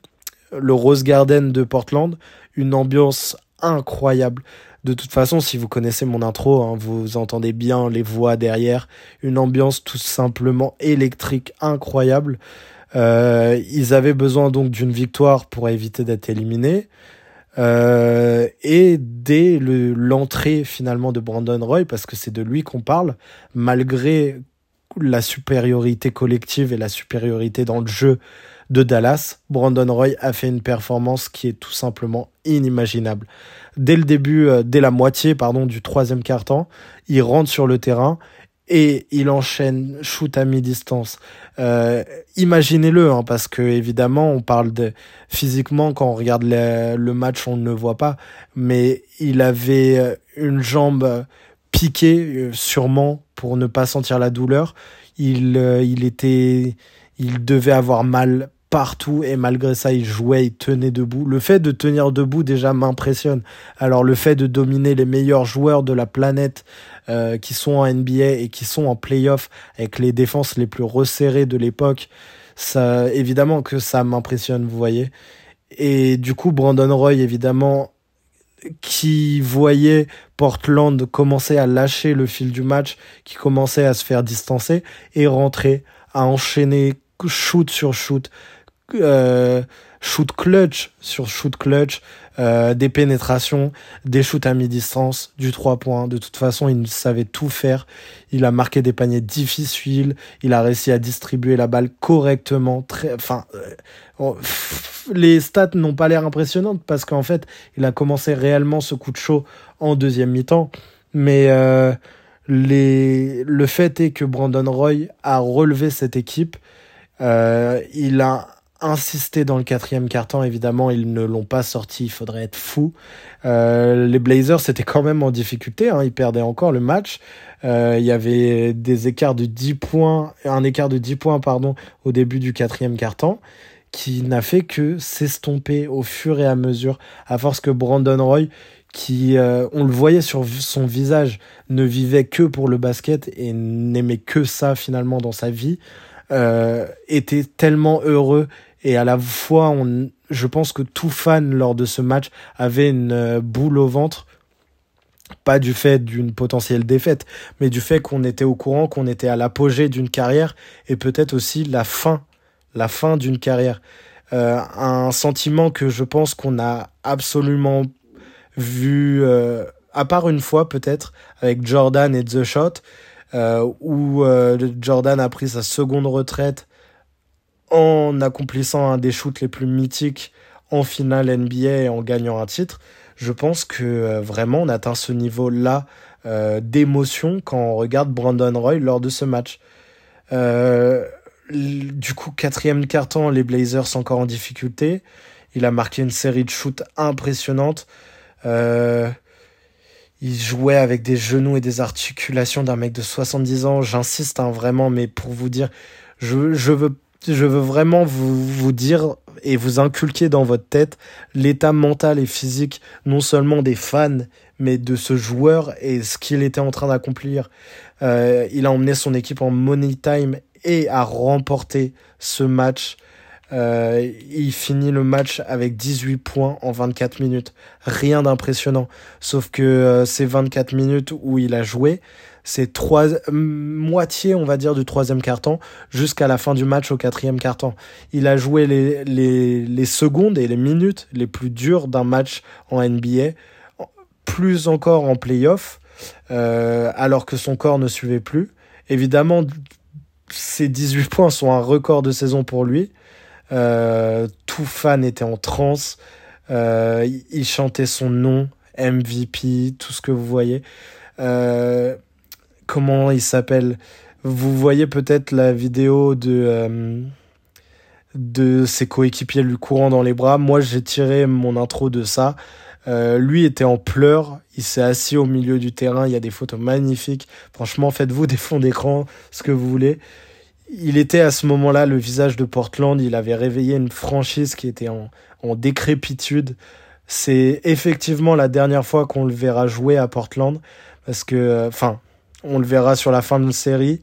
Speaker 2: Le Rose Garden de Portland. Une ambiance incroyable. De toute façon, si vous connaissez mon intro, hein, vous entendez bien les voix derrière, une ambiance tout simplement électrique incroyable. Euh, ils avaient besoin donc d'une victoire pour éviter d'être éliminés. Euh, et dès l'entrée finalement de Brandon Roy, parce que c'est de lui qu'on parle, malgré la supériorité collective et la supériorité dans le jeu de Dallas, Brandon Roy a fait une performance qui est tout simplement inimaginable. Dès le début, euh, dès la moitié pardon du troisième quart-temps, il rentre sur le terrain et il enchaîne shoot à mi-distance. Euh, Imaginez-le, hein, parce que évidemment, on parle de physiquement quand on regarde le match, on ne le voit pas, mais il avait euh, une jambe piquée, euh, sûrement pour ne pas sentir la douleur. Il, il était, il devait avoir mal partout et malgré ça il jouait, il tenait debout. Le fait de tenir debout déjà m'impressionne. Alors le fait de dominer les meilleurs joueurs de la planète euh, qui sont en NBA et qui sont en playoff avec les défenses les plus resserrées de l'époque, ça évidemment que ça m'impressionne, vous voyez. Et du coup Brandon Roy évidemment qui voyait Portland commencer à lâcher le fil du match, qui commençait à se faire distancer et rentrer à enchaîner shoot sur shoot, euh, shoot clutch sur shoot clutch, euh, des pénétrations, des shoots à mi-distance, du 3 points. De toute façon, il savait tout faire. Il a marqué des paniers difficiles. Il a réussi à distribuer la balle correctement. Très, enfin, euh, les stats n'ont pas l'air impressionnantes parce qu'en fait, il a commencé réellement ce coup de chaud en deuxième mi-temps. Mais euh, les... le fait est que Brandon Roy a relevé cette équipe. Euh, il a insisté dans le quatrième carton. Évidemment, ils ne l'ont pas sorti. Il faudrait être fou. Euh, les Blazers étaient quand même en difficulté. Hein. Ils perdaient encore le match. Euh, il y avait des écarts de 10 points, un écart de 10 points, pardon, au début du quatrième carton qui n'a fait que s'estomper au fur et à mesure, à force que Brandon Roy, qui, euh, on le voyait sur son visage, ne vivait que pour le basket et n'aimait que ça finalement dans sa vie, euh, était tellement heureux et à la fois, on, je pense que tout fan lors de ce match avait une euh, boule au ventre. Pas du fait d'une potentielle défaite, mais du fait qu'on était au courant, qu'on était à l'apogée d'une carrière et peut-être aussi la fin, la fin d'une carrière. Euh, un sentiment que je pense qu'on a absolument vu, euh, à part une fois peut-être, avec Jordan et The Shot, où Jordan a pris sa seconde retraite en accomplissant un des shoots les plus mythiques en finale NBA et en gagnant un titre, je pense que euh, vraiment on atteint ce niveau-là euh, d'émotion quand on regarde Brandon Roy lors de ce match. Euh, du coup, quatrième carton, les Blazers sont encore en difficulté. Il a marqué une série de shoots impressionnantes. il jouait avec des genoux et des articulations d'un mec de 70 ans. J'insiste hein, vraiment, mais pour vous dire, je, je veux je veux vraiment vous, vous dire et vous inculquer dans votre tête l'état mental et physique non seulement des fans, mais de ce joueur et ce qu'il était en train d'accomplir. Euh, il a emmené son équipe en money time et a remporté ce match. Euh, il finit le match avec 18 points en 24 minutes. Rien d'impressionnant. Sauf que euh, ces 24 minutes où il a joué, c'est trois moitié on va dire du troisième carton jusqu'à la fin du match au quatrième carton. Il a joué les, secondes et les minutes les plus dures d'un match en NBA, plus encore en playoff, euh, alors que son corps ne suivait plus. Évidemment, ces 18 points sont un record de saison pour lui. Euh, tout fan était en transe. Euh, il chantait son nom MVP, tout ce que vous voyez. Comment il s'appelle Vous voyez peut-être la vidéo de, euh, de ses coéquipiers lui courant dans les bras. Moi, j'ai tiré mon intro de ça. Euh, lui était en pleurs, il s'est assis au milieu du terrain, il y a des photos magnifiques. Franchement, faites-vous des fonds d'écran, ce que vous voulez. Il était à ce moment-là le visage de Portland, il avait réveillé une franchise qui était en, en décrépitude. C'est effectivement la dernière fois qu'on le verra jouer à Portland, parce que, enfin, on le verra sur la fin de la série.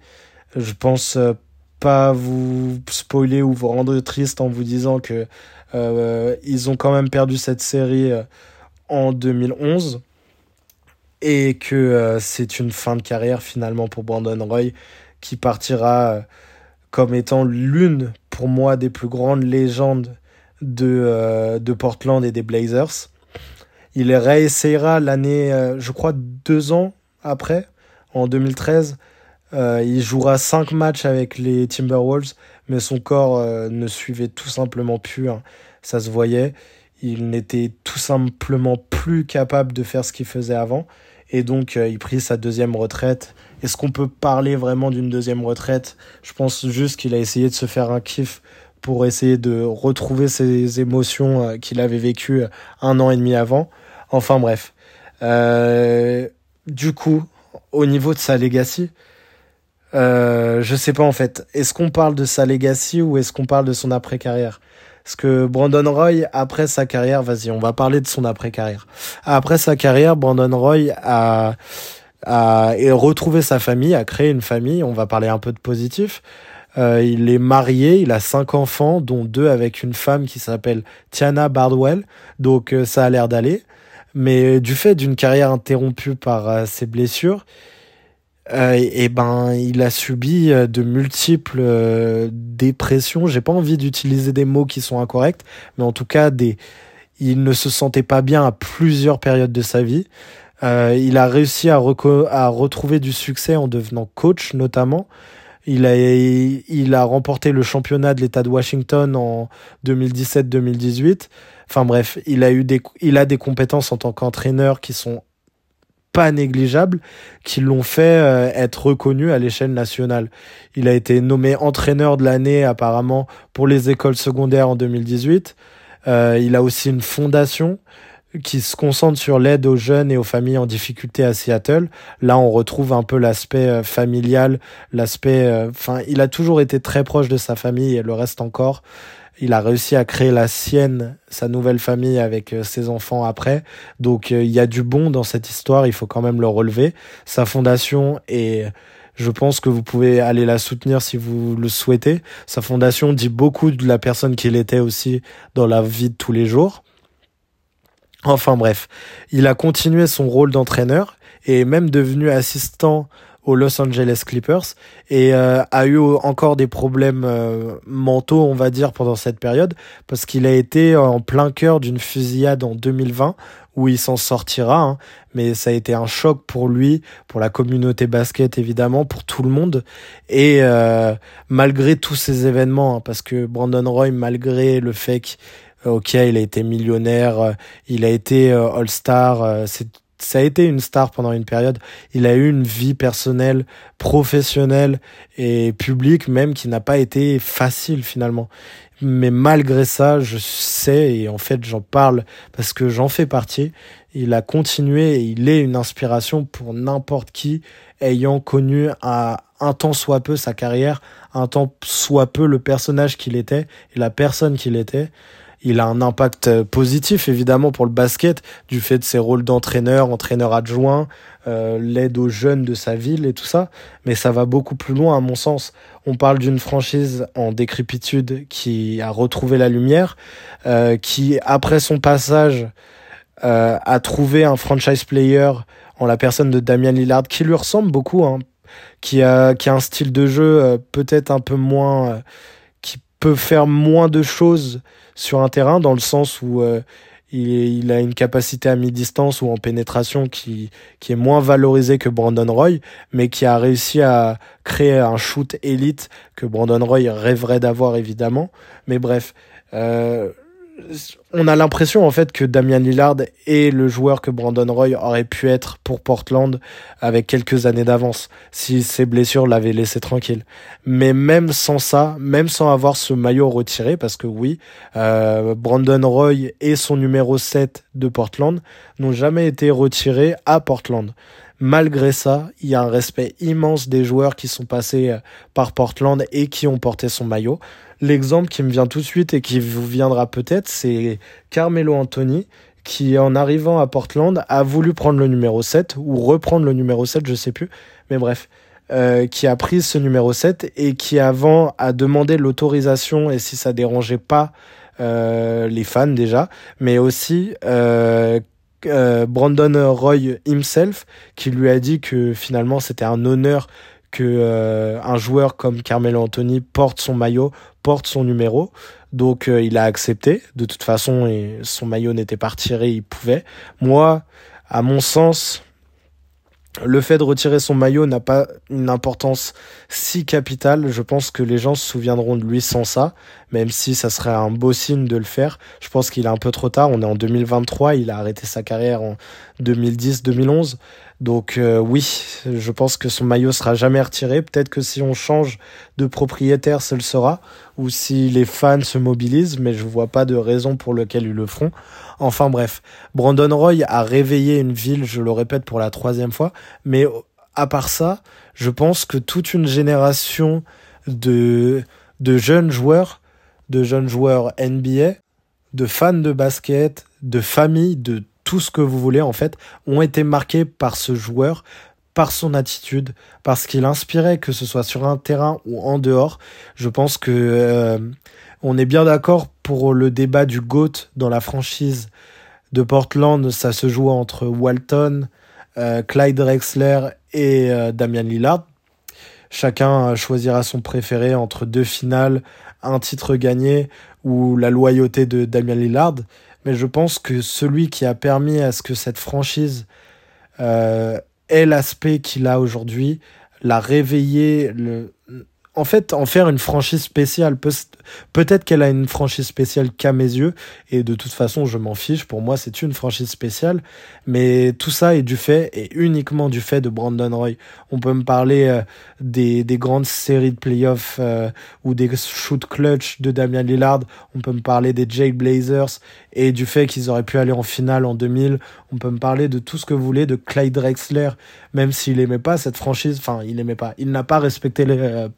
Speaker 2: Je pense euh, pas vous spoiler ou vous rendre triste en vous disant que euh, ils ont quand même perdu cette série euh, en 2011 et que c'est une fin de carrière finalement pour Brandon Roy qui partira comme étant l'une pour moi des plus grandes légendes de, de Portland et des Blazers. Il réessayera l'année, je crois, deux ans après, en 2013. il jouera cinq matchs avec les Timberwolves, mais son corps ne suivait tout simplement plus. Hein. Ça se voyait il n'était tout simplement plus capable de faire ce qu'il faisait avant. Et donc, euh, il prit sa deuxième retraite. Est-ce qu'on peut parler vraiment d'une deuxième retraite? Je pense juste qu'il a essayé de se faire un kiff pour essayer de retrouver ses émotions euh, qu'il avait vécues euh, un an et demi avant. Enfin bref. Euh, du coup, au niveau de sa legacy, euh, je sais pas en fait. Est-ce qu'on parle de sa legacy ou est-ce qu'on parle de son après-carrière? Parce que Brandon Roy, après sa carrière, vas-y, on va parler de son après-carrière. Après sa carrière, Brandon Roy a, a, retrouvé sa famille, a créé une famille. On va parler un peu de positif. Euh, il est marié, il a cinq enfants, dont deux avec une femme qui s'appelle Tiana Bardwell. Donc euh, ça a l'air d'aller. Mais du fait d'une carrière interrompue par euh, ses blessures, euh, et, ben il a subi euh, de multiples euh, dépressions. J'ai pas envie d'utiliser des mots qui sont incorrects, mais en tout cas des il ne se sentait pas bien à plusieurs périodes de sa vie. Euh, il a réussi à, à retrouver du succès en devenant coach notamment. Il a, il a remporté le championnat de l'État de Washington en 2017-2018. Enfin bref, il a des compétences en tant qu'entraîneur qui sont pas négligeables qui l'ont fait euh, être reconnu à l'échelle nationale. Il a été nommé entraîneur de l'année apparemment pour les écoles secondaires en 2018. Euh, il a aussi une fondation qui se concentre sur l'aide aux jeunes et aux familles en difficulté à Seattle. Là, on retrouve un peu l'aspect euh, familial, l'aspect. Enfin, il a toujours été très proche de sa famille et le reste encore. Il a réussi à créer la sienne, sa nouvelle famille avec euh, ses enfants après. Donc euh, il y a du bon dans cette histoire, il faut quand même le relever. Sa fondation et je pense que vous pouvez aller la soutenir si vous le souhaitez. Sa fondation dit beaucoup de la personne qu'il était aussi dans la vie de tous les jours. Enfin bref, il a continué son rôle d'entraîneur et est même devenu assistant aux Los Angeles Clippers et euh, a eu encore des problèmes euh, mentaux, on va dire, pendant cette période, parce qu'il a été en plein cœur d'une fusillade en 2020 où il s'en sortira, hein, mais ça a été un choc pour lui, pour la communauté basket évidemment, pour tout le monde, et euh, malgré tous ces événements, hein, parce que Brandon Roy, malgré le fait qu'il ok, il a été millionnaire, il a été All-Star, c'est ça a été une star pendant une période. Il a eu une vie personnelle, professionnelle et publique même qui n'a pas été facile finalement. Mais malgré ça, je sais et en fait j'en parle parce que j'en fais partie. Il a continué et il est une inspiration pour n'importe qui ayant connu à un temps soit peu sa carrière, un temps soit peu le personnage qu'il était et la personne qu'il était il a un impact euh, positif évidemment pour le basket du fait de ses rôles d'entraîneur, entraîneur adjoint, euh, l'aide aux jeunes de sa ville et tout ça. Mais ça va beaucoup plus loin à mon sens. On parle d'une franchise en décrépitude qui a retrouvé la lumière, euh, qui après son passage a trouvé un franchise player en la personne de Damian Lillard qui lui ressemble beaucoup, hein, qui a un style de jeu peut-être un peu moins, peut faire moins de choses sur un terrain dans le sens où euh, il, a une capacité à mi-distance ou en pénétration qui, qui est moins valorisée que Brandon Roy, mais qui a réussi à créer un shoot élite que Brandon Roy rêverait d'avoir évidemment. Mais bref, euh, on a l'impression en fait que Damian Lillard est le joueur que Brandon Roy aurait pu être pour Portland avec quelques années d'avance si ses blessures l'avaient laissé tranquille. Mais même sans ça, même sans avoir ce maillot retiré, parce que oui, euh, Brandon Roy et son numéro 7 de Portland n'ont jamais été retirés à Portland. Malgré ça, il y a un respect immense des joueurs qui sont passés euh, par Portland et qui ont porté son maillot. L'exemple qui me vient tout de suite et qui vous viendra peut-être, c'est Carmelo Anthony, qui en arrivant à Portland a voulu prendre le numéro 7 ou reprendre le numéro 7, je sais plus, mais bref, euh, qui a pris ce numéro 7 et qui avant a demandé l'autorisation et si ça dérangeait pas euh, les fans déjà, mais aussi euh, Brandon Roy himself qui lui a dit que finalement c'était un honneur euh, un joueur comme Carmelo Anthony porte son maillot, porte son numéro. Donc euh, il a accepté. De toute façon, et son maillot n'était pas retiré, il pouvait. Moi, à mon sens, le fait de retirer son maillot n'a pas une importance si capitale. Je pense que les gens se souviendront de lui sans ça, même si ça serait un beau signe de le faire. Je pense qu'il est un peu trop tard. On est en 2023. Il a arrêté sa carrière en 2010-2011. Donc euh, oui, je pense que son maillot sera jamais retiré. Peut-être que si on change de propriétaire, ce le sera, ou si les fans se mobilisent, mais je vois pas de raison pour laquelle ils le feront. Enfin bref, Brandon Roy a réveillé une ville, je le répète pour la troisième fois, mais à part ça, je pense que toute une génération de, de jeunes joueurs, de jeunes joueurs NBA, de fans de basket, de familles, de tout ce que vous voulez en fait, ont été marqués par ce joueur, par son attitude, parce qu'il inspirait, que ce soit sur un terrain ou en dehors. Je pense que euh, on est bien d'accord pour le débat du GOAT dans la franchise de Portland. Ça se joue entre Walton, euh, Clyde Drexler et euh, Damian Lillard. Chacun choisira son préféré entre deux finales, un titre gagné ou la loyauté de Damian Lillard. Mais je pense que celui qui a permis à ce que cette franchise euh, ait l'aspect qu'il a aujourd'hui, l'a réveillé, le, en fait, en faire une franchise spéciale. Peut-être qu'elle a une franchise spéciale qu'à mes yeux, et de toute façon, je m'en fiche. Pour moi, c'est une franchise spéciale. Mais tout ça est du fait, et uniquement du fait de Brandon Roy. On peut me parler euh, des, des, grandes séries de playoffs euh, ou des shoot clutch de Damian Lillard. On peut me parler des Jake Blazers et du fait qu'ils auraient pu aller en finale en 2000. On peut me parler de tout ce que vous voulez, de Clyde Drexler, même s'il aimait pas cette franchise. Enfin, il aimait pas. Il n'a pas respecté les euh.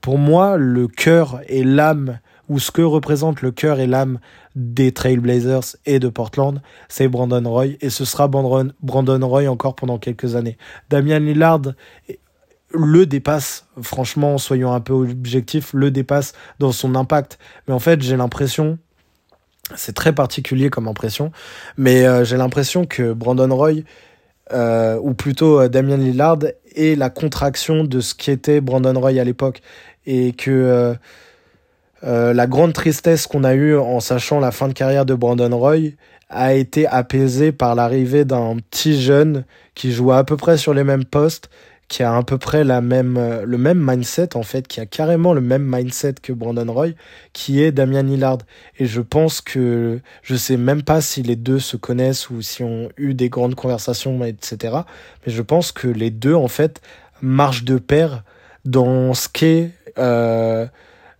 Speaker 2: Pour moi, le cœur et l'âme, ou ce que représente le cœur et l'âme des Trailblazers et de Portland, c'est Brandon Roy. Et ce sera Brandon, Roy encore pendant quelques années. Damian Lillard le dépasse, franchement, soyons un peu objectifs, le dépasse dans son impact. Mais en fait, j'ai l'impression, c'est très particulier comme impression, mais euh, j'ai l'impression que Brandon Roy, euh, ou plutôt euh, Damien Lillard, est la contraction de ce qu'était Brandon Roy à l'époque. Et que la grande tristesse qu'on a eue en sachant la fin de carrière de Brandon Roy a été apaisée par l'arrivée d'un petit jeune qui jouait à peu près sur les mêmes postes, qui a à peu près euh, le même mindset, en fait, qui a carrément le même mindset que Brandon Roy, qui est Damien Lillard. Et je pense que, je sais même pas si les deux se connaissent ou si ont eu des grandes conversations, etc. Mais je pense que les deux, en fait, marchent de pair dans ce qu'est, euh,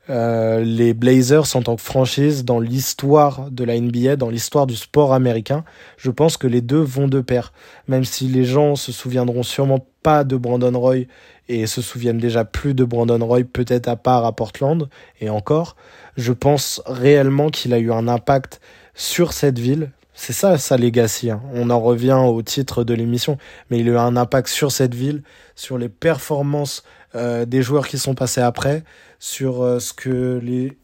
Speaker 2: euh, les Blazers en tant que franchise dans l'histoire de la NBA, dans l'histoire du sport américain. Je pense que les deux vont de pair. Même si les gens se souviendront sûrement pas de Brandon Roy et se souviennent déjà plus de Brandon Roy, peut-être à part à Portland et encore, je pense réellement qu'il a eu un impact sur cette ville. C'est ça sa legacy. Hein. On en revient au titre de l'émission, mais il a eu un impact sur cette ville, sur les performances des joueurs qui sont passés après, sur euh, ce que les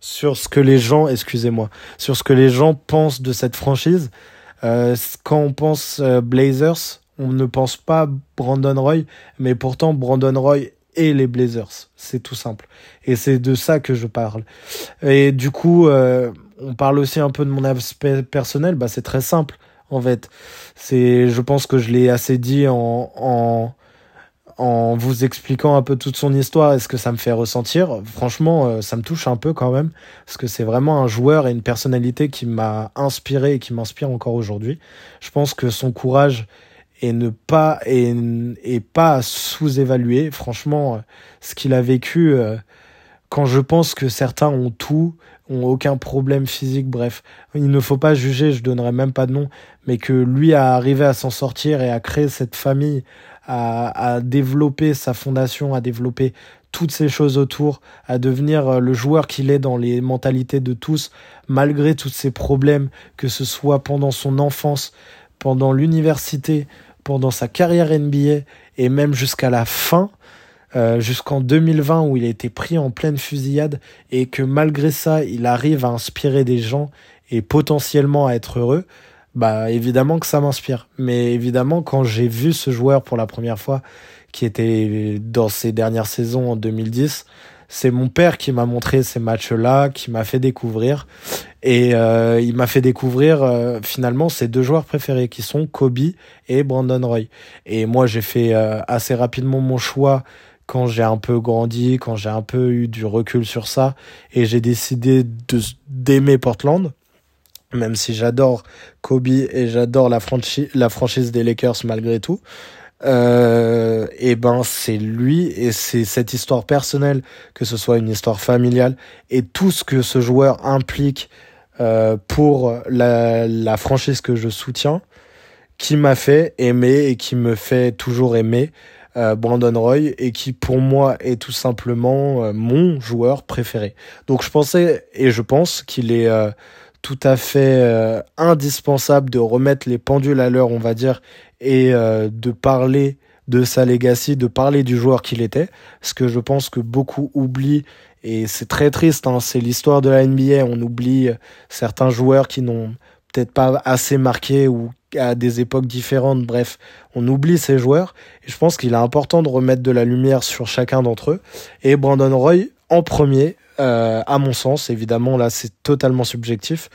Speaker 2: sur ce que les gens, excusez-moi, sur ce que les gens pensent de cette franchise. Euh, quand on pense euh, Blazers, on ne pense pas Brandon Roy, mais pourtant Brandon Roy et les Blazers, c'est tout simple. Et c'est de ça que je parle. Et du coup, on parle aussi un peu de mon aspect personnel. Bah, c'est très simple, en fait. C'est, je pense que je l'ai assez dit en en vous expliquant un peu toute son histoire et ce que ça me fait ressentir, franchement, euh, ça me touche un peu quand même, parce que c'est vraiment un joueur et une personnalité qui m'a inspiré et qui m'inspire encore aujourd'hui. Je pense que son courage et ne pas et, et pas sous-évaluer, franchement, euh, ce qu'il a vécu. Euh, quand je pense que certains ont tout, ont aucun problème physique, bref, il ne faut pas juger, je donnerai même pas de nom, mais que lui a arrivé à s'en sortir et à créer cette famille, à, développer sa fondation, à développer toutes ces choses autour, à devenir euh, le joueur qu'il est dans les mentalités de tous, malgré tous ces problèmes, que ce soit pendant son enfance, pendant l'université, pendant sa carrière NBA et même jusqu'à la fin, euh, jusqu'en 2020 où il a été pris en pleine fusillade et que malgré ça, il arrive à inspirer des gens et potentiellement à être heureux, bah évidemment que ça m'inspire. Mais évidemment, quand j'ai vu ce joueur pour la première fois, qui était dans ses dernières saisons en 2010, c'est mon père qui m'a montré ces matchs-là, qui m'a fait découvrir. Et euh, il m'a fait découvrir euh, finalement ses deux joueurs préférés, qui sont Kobe et Brandon Roy. Et moi, j'ai fait assez rapidement mon choix quand j'ai un peu grandi, quand j'ai un peu eu du recul sur ça, et j'ai décidé de d'aimer Portland, même si j'adore Kobe et j'adore la, franchise la franchise des Lakers malgré tout. Euh, et ben c'est lui et c'est cette histoire personnelle, que ce soit une histoire familiale et tout ce que ce joueur implique euh, pour la, la franchise que je soutiens, qui m'a fait aimer et qui me fait toujours aimer euh, Brandon Roy et qui pour moi est tout simplement euh, mon joueur préféré. Donc je pensais et je pense qu'il est euh, tout à fait indispensable de remettre les pendules à l'heure, on va dire, et de parler de sa legacy, de parler du joueur qu'il était, parce que je pense que beaucoup oublient et c'est très triste, hein, c'est l'histoire de la NBA, on oublie certains joueurs qui n'ont peut-être pas assez marqué ou à des époques différentes. Bref, on oublie ces joueurs. Et je pense qu'il est important de remettre de la lumière sur chacun d'entre eux. Et Brandon Roy, en premier, euh, à mon sens, évidemment, là, c'est totalement subjectif.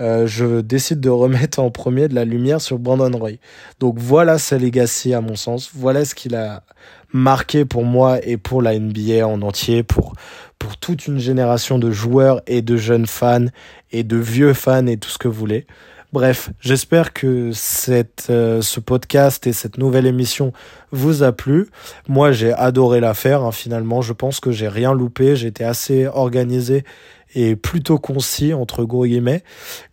Speaker 2: Euh, je décide de remettre en premier de la lumière sur Brandon Roy. Donc voilà sa legacy à mon sens. Voilà ce qu'il a marqué pour moi et pour la NBA en entier, pour, pour toute une génération de joueurs et de jeunes fans et de vieux fans et tout ce que vous voulez. Bref, j'espère que cette, euh, ce podcast et cette nouvelle émission vous a plu. Moi, j'ai adoré la faire. Hein, finalement, je pense que j'ai rien loupé. J'étais assez organisé et plutôt concis entre gros guillemets.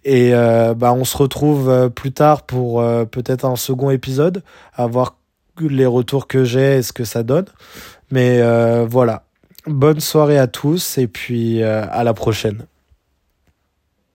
Speaker 2: Et euh, bah, on se retrouve euh, plus tard pour peut-être un second épisode, à voir les retours que j'ai et ce que ça donne. Mais voilà. Bonne soirée à tous et puis à la prochaine.